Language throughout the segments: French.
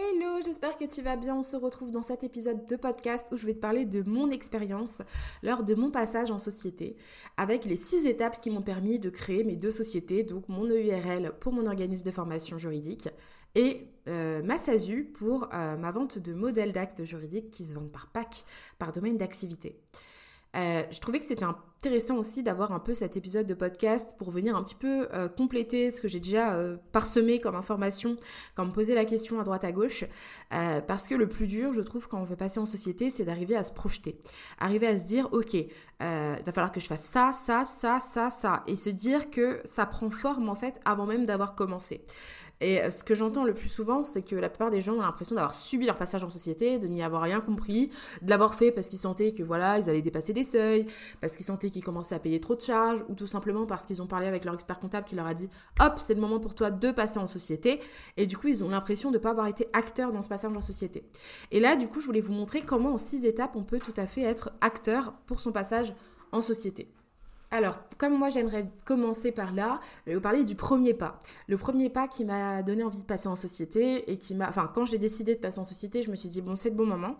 Hello, j'espère que tu vas bien. On se retrouve dans cet épisode de podcast où je vais te parler de mon expérience lors de mon passage en société avec les six étapes qui m'ont permis de créer mes deux sociétés, donc mon EURL pour mon organisme de formation juridique et euh, ma SASU pour euh, ma vente de modèles d'actes juridiques qui se vendent par pack, par domaine d'activité. Euh, je trouvais que c'était intéressant aussi d'avoir un peu cet épisode de podcast pour venir un petit peu euh, compléter ce que j'ai déjà euh, parsemé comme information quand me posait la question à droite à gauche. parce que le plus dur, je trouve, quand on veut passer en société, c'est d'arriver à se projeter. Arriver à se dire, ok, il va falloir que je fasse ça, ça, ça, ça, ça. Et se dire que ça prend forme en fait avant même d'avoir commencé. Et euh, ce que j'entends le plus souvent, c'est que la plupart des gens ont l'impression d'avoir subi leur passage en société, de n'y avoir rien compris, de l'avoir fait parce qu'ils sentaient que voilà, ils allaient dépasser des seuils, parce qu'ils sentaient qu'ils commençaient à payer trop de charges, ou tout simplement parce qu'ils ont parlé avec leur expert comptable qui leur a dit hop, c'est le moment pour toi de passer en société. Et du coup, ils ont l'impression de ne pas avoir été acteurs dans ce passage en société. Et là, du coup, je voulais vous montrer comment en six étapes, on peut tout à fait être acteur pour son passage en société. Alors, comme moi j'aimerais commencer par là, je vais vous parler du premier pas. Le premier pas qui m'a donné envie de passer en société et qui m'a... Enfin, quand j'ai décidé de passer en société, je me suis dit, bon, c'est le bon moment.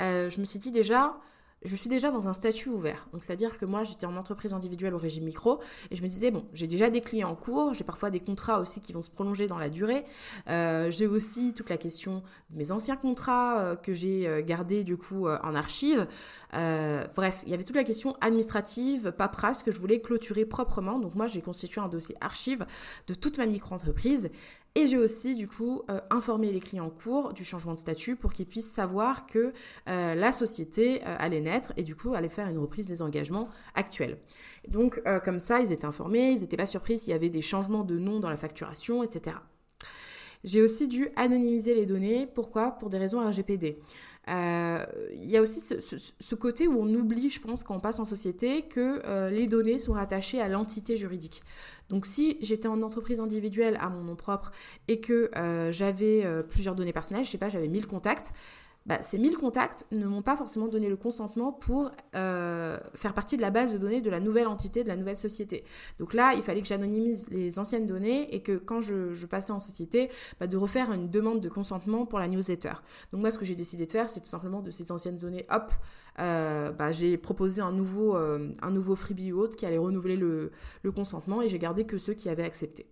Euh, je me suis dit déjà, je suis déjà dans un statut ouvert. Donc, c'est-à-dire que moi, j'étais en entreprise individuelle au régime micro et je me disais, bon, j'ai déjà des clients en cours, j'ai parfois des contrats aussi qui vont se prolonger dans la durée. Euh, j'ai aussi toute la question de mes anciens contrats euh, que j'ai euh, gardés du coup en archive. bref, il y avait toute la question administrative, paperasse que je voulais clôturer proprement. Donc, moi, j'ai constitué un dossier archive de toute ma micro-entreprise et j'ai aussi du coup euh, informé les clients en cours du changement de statut pour qu'ils puissent savoir que euh, la société euh, allait naître et du coup allait faire une reprise des engagements actuels. Donc comme ça, ils étaient informés, ils n'étaient pas surpris s'il y avait des changements de nom dans la facturation, etc. J'ai aussi dû anonymiser les données. Pourquoi? Pour des raisons RGPD. Il y a aussi ce, côté où on oublie, je pense, quand on passe en société, que les données sont rattachées à l'entité juridique. Donc si j'étais en entreprise individuelle à mon nom propre et que euh, j'avais euh, plusieurs données personnelles, je sais pas, j'avais 1000 contacts, bah, ces 1000 contacts ne m'ont pas forcément donné le consentement pour euh, faire partie de la base de données de la nouvelle entité, de la nouvelle société. Donc là, il fallait que j'anonymise les anciennes données et que quand je, passais en société, bah, de refaire une demande de consentement pour la newsletter. Donc moi, ce que j'ai décidé de faire, c'est tout simplement de ces anciennes données, hop, euh, bah, j'ai proposé un nouveau, euh, un nouveau freebie ou autre qui allait renouveler le, le consentement et j'ai gardé que ceux qui avaient accepté.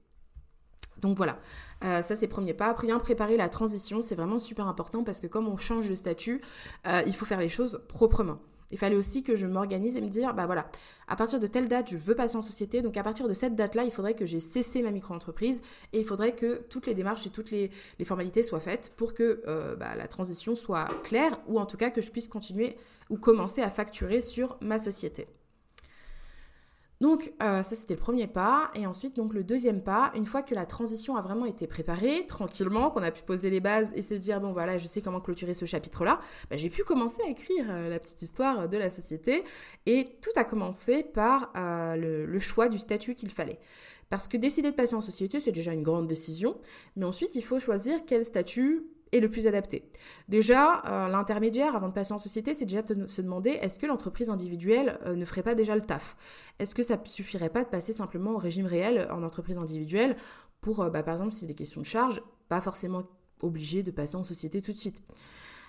Donc voilà, euh, ça c'est premier pas. Après, bien préparer la transition, c'est vraiment super important parce que comme on change de statut, euh, il faut faire les choses proprement. Il fallait aussi que je m'organise et me dire, bah voilà, à partir de telle date, je veux passer en société. Donc à partir de cette date-là, il faudrait que j'ai cessé ma micro-entreprise et il faudrait que toutes les démarches et toutes les, formalités soient faites pour que euh, bah, la transition soit claire ou en tout cas que je puisse continuer ou commencer à facturer sur ma société. Donc euh, ça c'était le premier pas. Et ensuite donc le deuxième pas, une fois que la transition a vraiment été préparée tranquillement, qu'on a pu poser les bases et se dire bon voilà je sais comment clôturer ce chapitre là, bah, j'ai pu commencer à écrire euh, la petite histoire de la société. Et tout a commencé par euh, le, choix du statut qu'il fallait. Parce que décider de passer en société, c'est déjà une grande décision, mais ensuite il faut choisir quel statut est le plus adapté. Déjà, euh, l'intermédiaire, avant de passer en société, c'est déjà de se demander est-ce que l'entreprise individuelle euh, ne ferait pas déjà le taf? Est-ce que ça suffirait pas de passer simplement au régime réel en entreprise individuelle pour, euh, bah, par exemple, si des questions de charge, pas forcément obligé de passer en société tout de suite?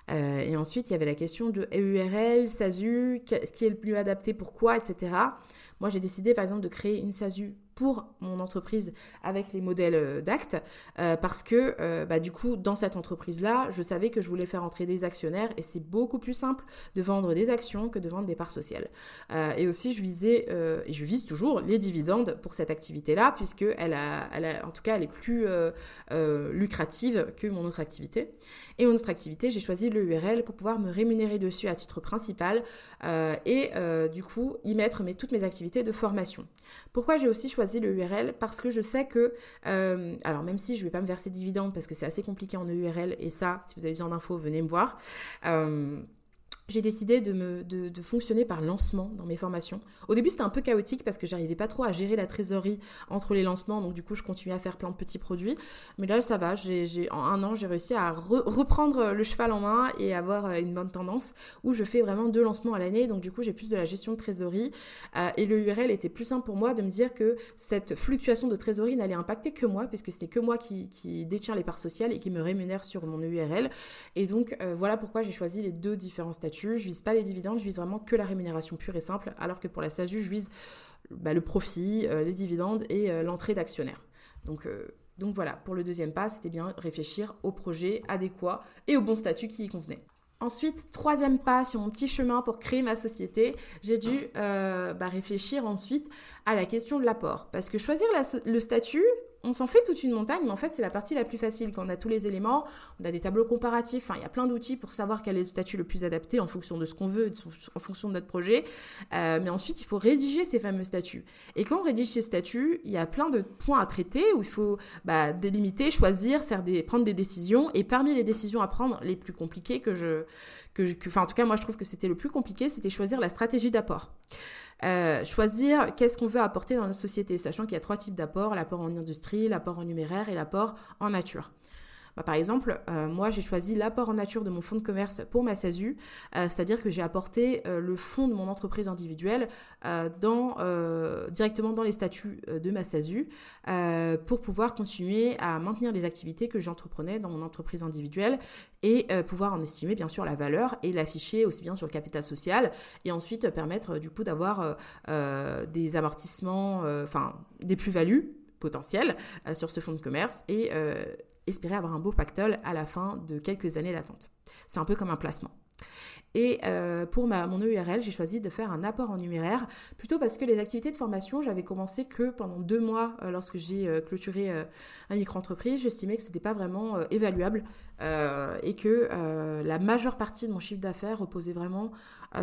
Et ensuite, il y avait la question de EURL, SASU, ce qui est le plus adapté, pourquoi, etc. Moi, j'ai décidé, par exemple, de créer une SASU pour mon entreprise avec les modèles euh, d'actes euh, parce que euh, bah, du coup dans cette entreprise là je savais que je voulais faire entrer des actionnaires et c'est beaucoup plus simple de vendre des actions que de vendre des parts sociales. Et aussi je visais et je vise toujours les dividendes pour cette activité là puisque elle a, elle a en tout cas elle est plus lucrative que mon autre activité. Et mon autre activité j'ai choisi le URL pour pouvoir me rémunérer dessus à titre principal et du coup y mettre mes, toutes mes activités de formation. Pourquoi j'ai aussi choisi le URL Parce que je sais que, euh, alors même si je vais pas me verser dividendes parce que c'est assez compliqué en URL, et ça, si vous avez besoin d'infos, venez me voir. Euh, j'ai décidé de, fonctionner par lancement dans mes formations. Au début, c'était un peu chaotique parce que j'arrivais pas trop à gérer la trésorerie entre les lancements, donc du coup, je continuais à faire plein de petits produits. Mais là, ça va. En un an, j'ai réussi à reprendre le cheval en main et avoir euh, une bonne tendance où je fais vraiment deux lancements à l'année. Donc du coup, j'ai plus de la gestion de trésorerie. Euh, et le URL était plus simple pour moi de me dire que cette fluctuation de trésorerie n'allait impacter que moi, puisque c'était que moi qui, qui détient les parts sociales et qui me rémunère sur mon URL. Et donc, euh, voilà pourquoi j'ai choisi les deux différents statuts je vise pas les dividendes, je vise vraiment que la rémunération pure et simple, alors que pour la SASU, je vise bah, le profit, euh, les dividendes et euh, l'entrée d'actionnaires. Donc, euh, donc voilà, pour le deuxième pas, c'était bien réfléchir au projet adéquat et au bon statut qui y convenait. Ensuite, troisième pas sur mon petit chemin pour créer ma société, j'ai dû bah, réfléchir ensuite à la question de l'apport. Parce que choisir le statut, on s'en fait toute une montagne, mais en fait, c'est la partie la plus facile. Quand on a tous les éléments, on a des tableaux comparatifs, enfin, il y a plein d'outils pour savoir quel est le statut le plus adapté en fonction de ce qu'on veut, en fonction de notre projet. Euh, mais ensuite, il faut rédiger ces fameux statuts. Et quand on rédige ces statuts, il y a plein de points à traiter où il faut bah, délimiter, choisir, prendre des décisions. Et parmi les décisions à prendre, les plus compliquées que je, en tout cas, moi, je trouve que c'était le plus compliqué, c'était choisir la stratégie d'apport. Euh, choisir qu'est-ce qu'on veut apporter dans notre société, sachant qu'il y a trois types d'apports, l'apport en industrie, l'apport en numéraire et l'apport en nature. Bah, par exemple, euh, moi j'ai choisi l'apport en nature de mon fonds de commerce pour ma SASU, euh, c'est-à-dire que j'ai apporté euh, le fonds de mon entreprise individuelle directement dans les statuts de ma SASU pour pouvoir continuer à maintenir les activités que j'entreprenais dans mon entreprise individuelle et pouvoir en estimer bien sûr la valeur et l'afficher aussi bien sur le capital social et ensuite permettre du coup d'avoir des amortissements, enfin des plus-values potentielles sur ce fonds de commerce et espérer avoir un beau pactole à la fin de quelques années d'attente. C'est un peu comme un placement. Et euh, pour mon EURL, j'ai choisi de faire un apport en numéraire, plutôt parce que les activités de formation, j'avais commencé que pendant deux mois euh, lorsque j'ai euh, clôturé un micro-entreprise. J'estimais que ce n'était pas vraiment évaluable et que la majeure partie de mon chiffre d'affaires reposait vraiment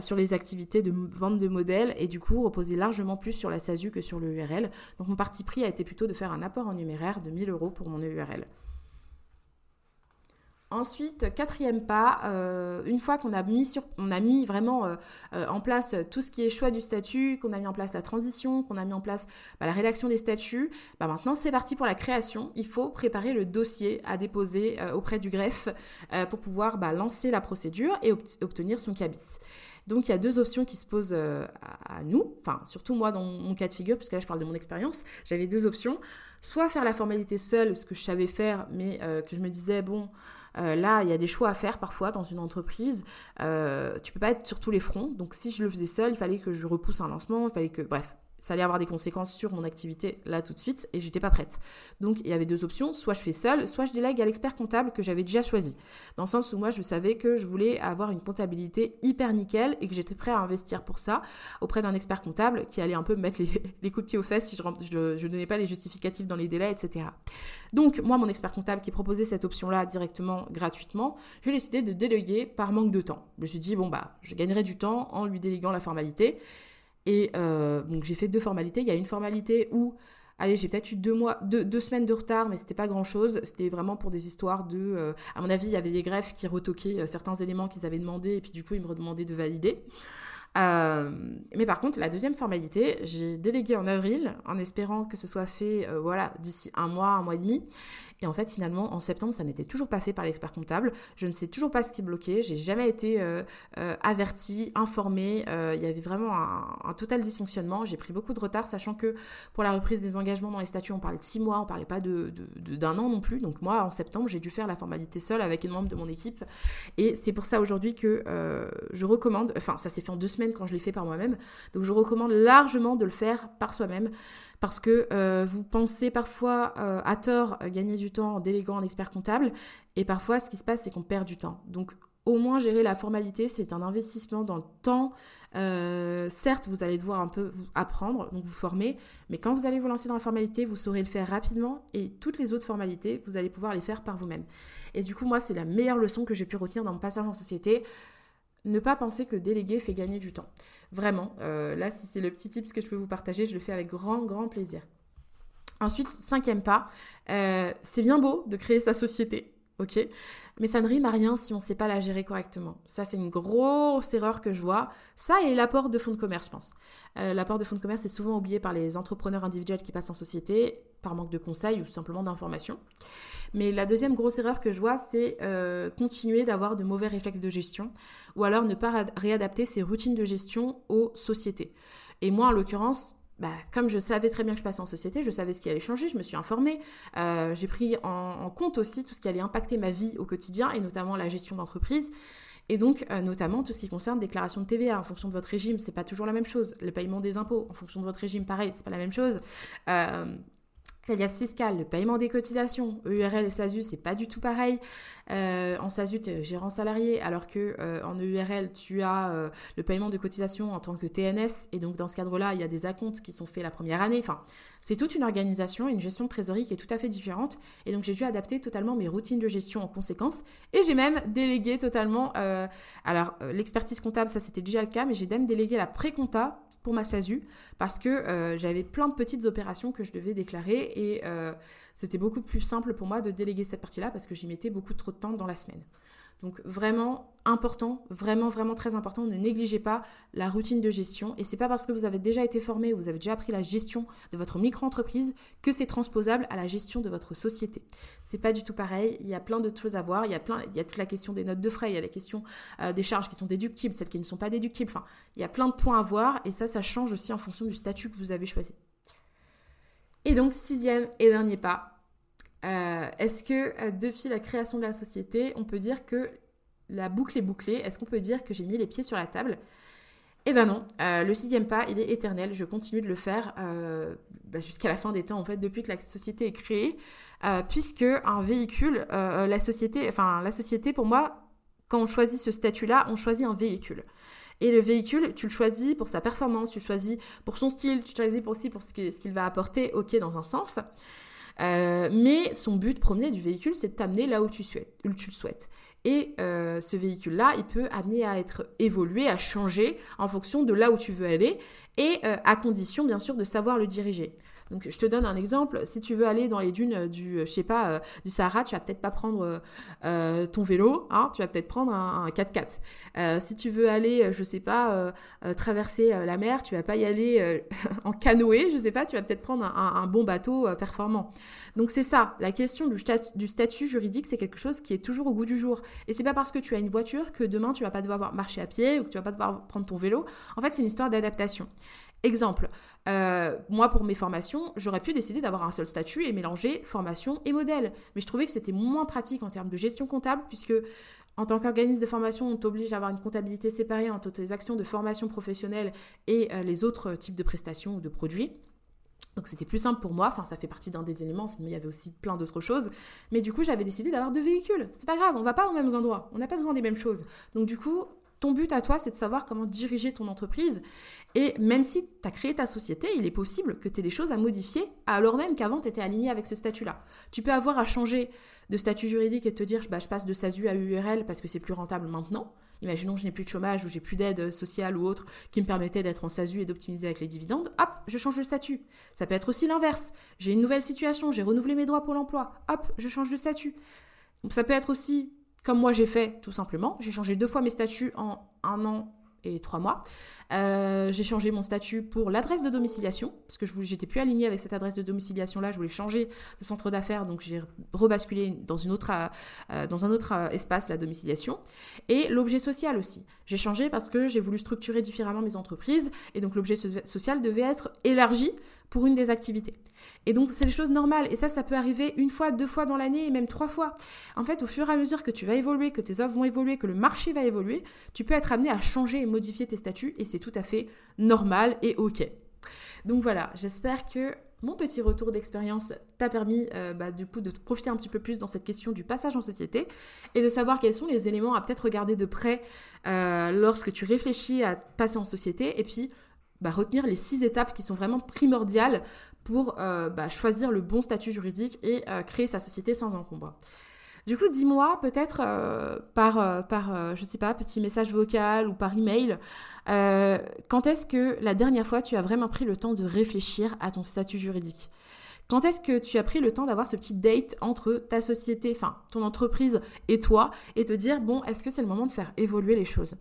sur les activités de vente de modèles et du coup reposait largement plus sur la SASU que sur le URL. Donc mon parti pris a été plutôt de faire un apport en numéraire de 1000 euros pour mon EURL. Ensuite, quatrième pas, euh, une fois qu'on a mis, sur, on a mis vraiment euh, euh, en place tout ce qui est choix du statut, qu'on a mis en place la transition, qu'on a mis en place bah, la rédaction des statuts, bah, maintenant c'est parti pour la création. Il faut préparer le dossier à déposer auprès du greffe pour pouvoir bah, lancer la procédure et obtenir son cabis. Donc il y a deux options qui se posent à, nous, enfin surtout moi dans mon cas de figure, puisque là je parle de mon expérience, j'avais deux options. Soit faire la formalité seule, ce que je savais faire, mais que je me disais, bon, euh, là, il y a des choix à faire parfois dans une entreprise. Euh, tu peux pas être sur tous les fronts. Donc, si je le faisais seul, il fallait que je repousse un lancement. Il fallait que, bref, ça allait avoir des conséquences sur mon activité là tout de suite et j'étais pas prête. Donc il y avait deux options, soit je fais seul, soit je délègue à l'expert comptable que j'avais déjà choisi. Dans le sens où moi je savais que je voulais avoir une comptabilité hyper nickel et que j'étais prêt à investir pour ça auprès d'un expert comptable qui allait un peu me mettre les, coups de pied aux fesses si je ne je, donnais pas les justificatifs dans les délais, etc. Donc moi mon expert comptable qui proposait cette option là directement gratuitement, j'ai décidé de déléguer par manque de temps. Je me suis dit bon bah je gagnerai du temps en lui déléguant la formalité. Et euh, donc j'ai fait deux formalités. Il y a une formalité où, allez, j'ai peut-être eu deux, mois, deux, semaines de retard, mais c'était pas grand-chose. C'était vraiment pour des histoires de... Euh, à mon avis, il y avait des greffes qui retoquaient euh, certains éléments qu'ils avaient demandé, et puis du coup, ils me redemandaient de valider. mais par contre, la deuxième formalité, j'ai délégué en avril en espérant que ce soit fait voilà, d'ici un mois, un mois et demi. Et en fait, finalement, en septembre, ça n'était toujours pas fait par l'expert comptable. Je ne sais toujours pas ce qui bloquait. J'ai jamais été euh, euh, avertie, informée. Euh, il y avait vraiment un, total dysfonctionnement. J'ai pris beaucoup de retard, sachant que pour la reprise des engagements dans les statuts, on parlait de six mois, on parlait pas d'un an non plus. Donc moi, en septembre, j'ai dû faire la formalité seule avec une membre de mon équipe. Et c'est pour ça aujourd'hui que je recommande. Enfin, ça s'est fait en deux semaines quand je l'ai fait par moi-même. Donc je recommande largement de le faire par soi-même parce que euh, vous pensez parfois euh, à tort gagner du temps en déléguant un expert comptable et parfois ce qui se passe c'est qu'on perd du temps. Donc au moins gérer la formalité, c'est un investissement dans le temps. Euh, certes, vous allez devoir un peu vous apprendre, donc vous former, mais quand vous allez vous lancer dans la formalité, vous saurez le faire rapidement et toutes les autres formalités, vous allez pouvoir les faire par vous-même. Et du coup, moi, c'est la meilleure leçon que j'ai pu retenir dans mon passage en société. Ne pas penser que déléguer fait gagner du temps. Vraiment, euh, là, si c'est le petit tips que je peux vous partager, je le fais avec grand, grand plaisir. Ensuite, cinquième pas, euh, c'est bien beau de créer sa société, ok? Mais ça ne rime à rien si on ne sait pas la gérer correctement. Ça, c'est une grosse erreur que je vois. Ça et l'apport de fonds de commerce, je pense. Euh, l'apport de fonds de commerce est souvent oublié par les entrepreneurs individuels qui passent en société, par manque de conseils ou simplement d'informations. Mais la deuxième grosse erreur que je vois, c'est euh, continuer d'avoir de mauvais réflexes de gestion ou alors ne pas réadapter ses routines de gestion aux sociétés. Et moi, en l'occurrence, bah, comme je savais très bien que je passais en société, je savais ce qui allait changer, je me suis informée. Euh, j'ai pris en, compte aussi tout ce qui allait impacter ma vie au quotidien et notamment la gestion d'entreprise. Et donc, euh, notamment tout ce qui concerne déclaration de TVA en fonction de votre régime, c'est pas toujours la même chose. Le paiement des impôts en fonction de votre régime, pareil, c'est pas la même chose. Euh, L'alias fiscal, le paiement des cotisations, EURL et SASU, c'est pas du tout pareil. Euh, en SASU, tu es gérant salarié, alors que euh, en EURL, tu as euh, le paiement de cotisations en tant que TNS. Et donc, dans ce cadre-là, il y a des acomptes qui sont faits la première année. Enfin, c'est toute une organisation, une gestion de trésorerie qui est tout à fait différente. Et donc, j'ai dû adapter totalement mes routines de gestion en conséquence. Et j'ai même délégué totalement. alors, l'expertise comptable, ça c'était déjà le cas, mais j'ai même délégué la pré-compta pour ma SASU parce que euh, j'avais plein de petites opérations que je devais déclarer et euh, c'était beaucoup plus simple pour moi de déléguer cette partie-là parce que j'y mettais beaucoup trop de temps dans la semaine. Donc vraiment important, vraiment vraiment très important, ne négligez pas la routine de gestion et c'est pas parce que vous avez déjà été formé ou vous avez déjà appris la gestion de votre micro-entreprise que c'est transposable à la gestion de votre société. C'est pas du tout pareil, il y a plein d'autres choses à voir, il y a plein il y a toute la question des notes de frais, il y a la question euh, des charges qui sont déductibles, celles qui ne sont pas déductibles. Enfin, il y a plein de points à voir et ça ça change aussi en fonction du statut que vous avez choisi. Et donc sixième et dernier pas, euh, est-ce que euh, depuis la création de la société, on peut dire que la boucle est bouclée? Est-ce qu'on peut dire que j'ai mis les pieds sur la table? Eh ben non, euh, le sixième pas, il est éternel. Je continue de le faire bah, jusqu'à la fin des temps, en fait, depuis que la société est créée, puisque un véhicule, la société, enfin la société, pour moi, quand on choisit ce statut-là, on choisit un véhicule. Et le véhicule, tu le choisis pour sa performance, tu le choisis pour son style, tu le choisis aussi pour ce qu'il va apporter, ok, dans un sens. Euh, mais son but premier du véhicule, c'est de t'amener là où tu, souhaites, le souhaites. Et euh, ce véhicule-là, il peut amener à être évolué, à changer en fonction de là où tu veux aller, et euh, à condition, bien sûr, de savoir le diriger. Donc, je te donne un exemple. Si tu veux aller dans les dunes du, je sais pas, du Sahara, tu vas peut-être pas prendre ton vélo, hein, tu vas peut-être prendre un, 4x4. si tu veux aller, je sais pas, traverser la mer, tu vas pas y aller en canoë, je sais pas, tu vas peut-être prendre un, un, bon bateau performant. Donc c'est ça, la question du, du statut juridique, c'est quelque chose qui est toujours au goût du jour. Et c'est pas parce que tu as une voiture que demain tu vas pas devoir marcher à pied ou que tu vas pas devoir prendre ton vélo. En fait, c'est une histoire d'adaptation. Exemple, euh, moi pour mes formations, j'aurais pu décider d'avoir un seul statut et mélanger formation et modèle. Mais je trouvais que c'était moins pratique en termes de gestion comptable puisque en tant qu'organisme de formation, on t'oblige à avoir une comptabilité séparée entre tes actions de formation professionnelle et euh, les autres types de prestations ou de produits. Donc c'était plus simple pour moi, enfin ça fait partie d'un des éléments, sinon il y avait aussi plein d'autres choses. Mais du coup j'avais décidé d'avoir deux véhicules. C'est pas grave, on va pas aux mêmes endroits, on n'a pas besoin des mêmes choses. Donc du coup, ton but à toi, c'est de savoir comment diriger ton entreprise. Et même si tu as créé ta société, il est possible que tu aies des choses à modifier, alors même qu'avant tu étais aligné avec ce statut-là. Tu peux avoir à changer de statut juridique et te dire bah, je passe de SASU à URL parce que c'est plus rentable maintenant. Imaginons que je n'ai plus de chômage ou j'ai plus d'aide sociale ou autre qui me permettait d'être en SASU et d'optimiser avec les dividendes. Hop, je change de statut. Ça peut être aussi l'inverse. J'ai une nouvelle situation, j'ai renouvelé mes droits pour l'emploi. Hop, je change de statut. ça peut être aussi, comme moi j'ai fait tout simplement, j'ai changé deux fois mes statuts en un an et trois mois. Euh, j'ai changé mon statut pour l'adresse de domiciliation, parce que je j'étais plus alignée avec cette adresse de domiciliation-là, je voulais changer de centre d'affaires, donc j'ai rebasculé dans, une autre, euh, dans un autre euh, espace la domiciliation. Et l'objet social aussi. J'ai changé parce que j'ai voulu structurer différemment mes entreprises, et donc l'objet social devait être élargi pour une des activités. Et donc, c'est des choses normales. Et ça, ça peut arriver une fois, deux fois dans l'année et même trois fois. En fait, au fur et à mesure que tu vas évoluer, que tes offres vont évoluer, que le marché va évoluer, tu peux être amené à changer et modifier tes statuts et c'est tout à fait normal et OK. Donc voilà, j'espère que mon petit retour d'expérience t'a permis euh, bah, de te projeter un petit peu plus dans cette question du passage en société et de savoir quels sont les éléments à peut-être regarder de près euh, lorsque tu réfléchis à passer en société et puis bah, retenir les six étapes qui sont vraiment primordiales pour euh, bah, choisir le bon statut juridique et créer sa société sans encombre. Du coup, dis-moi peut-être euh, par, euh, par euh, je sais pas, petit message vocal ou par email, quand est-ce que la dernière fois tu as vraiment pris le temps de réfléchir à ton statut juridique? Quand est-ce que tu as pris le temps d'avoir ce petit date entre ta société, enfin ton entreprise et toi, et te dire, bon, est-ce que c'est le moment de faire évoluer les choses?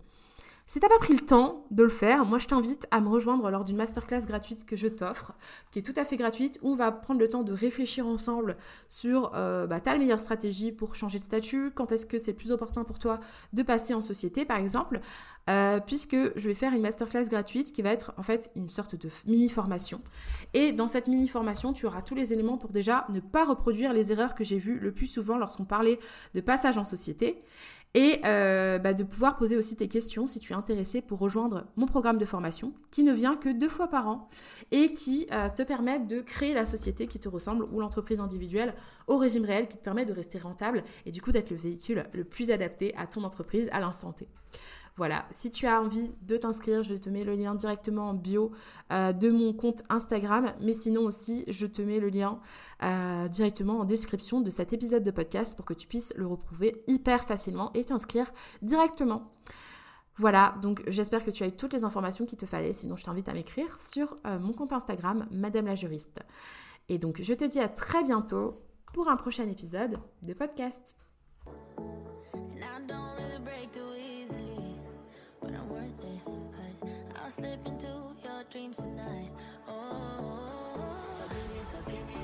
Si t'as pas pris le temps de le faire, moi je t'invite à me rejoindre lors d'une masterclass gratuite que je t'offre, qui est tout à fait gratuite, où on va prendre le temps de réfléchir ensemble sur euh, bah, ta meilleure stratégie pour changer de statut, quand est-ce que c'est plus opportun pour toi de passer en société par exemple, euh, puisque je vais faire une masterclass gratuite qui va être en fait une sorte de mini formation. Et dans cette mini formation, tu auras tous les éléments pour déjà ne pas reproduire les erreurs que j'ai vues le plus souvent lorsqu'on parlait de passage en société et euh, bah, de pouvoir poser aussi tes questions si tu es intéressé pour rejoindre mon programme de formation qui ne vient que deux fois par an et qui euh, te permet de créer la société qui te ressemble ou l'entreprise individuelle au régime réel qui te permet de rester rentable et du coup d'être le véhicule le plus adapté à ton entreprise à l'instant T. Voilà, si tu as envie de t'inscrire, je te mets le lien directement en bio euh, de mon compte Instagram, mais sinon aussi, je te mets le lien euh, directement en description de cet épisode de podcast pour que tu puisses le retrouver hyper facilement et t'inscrire directement. Voilà, donc j'espère que tu as eu toutes les informations qu'il te fallait, sinon je t'invite à m'écrire sur euh, mon compte Instagram, Madame la juriste. Et donc je te dis à très bientôt pour un prochain épisode de podcast. Slip into your dreams tonight. Oh, so give me, so give me.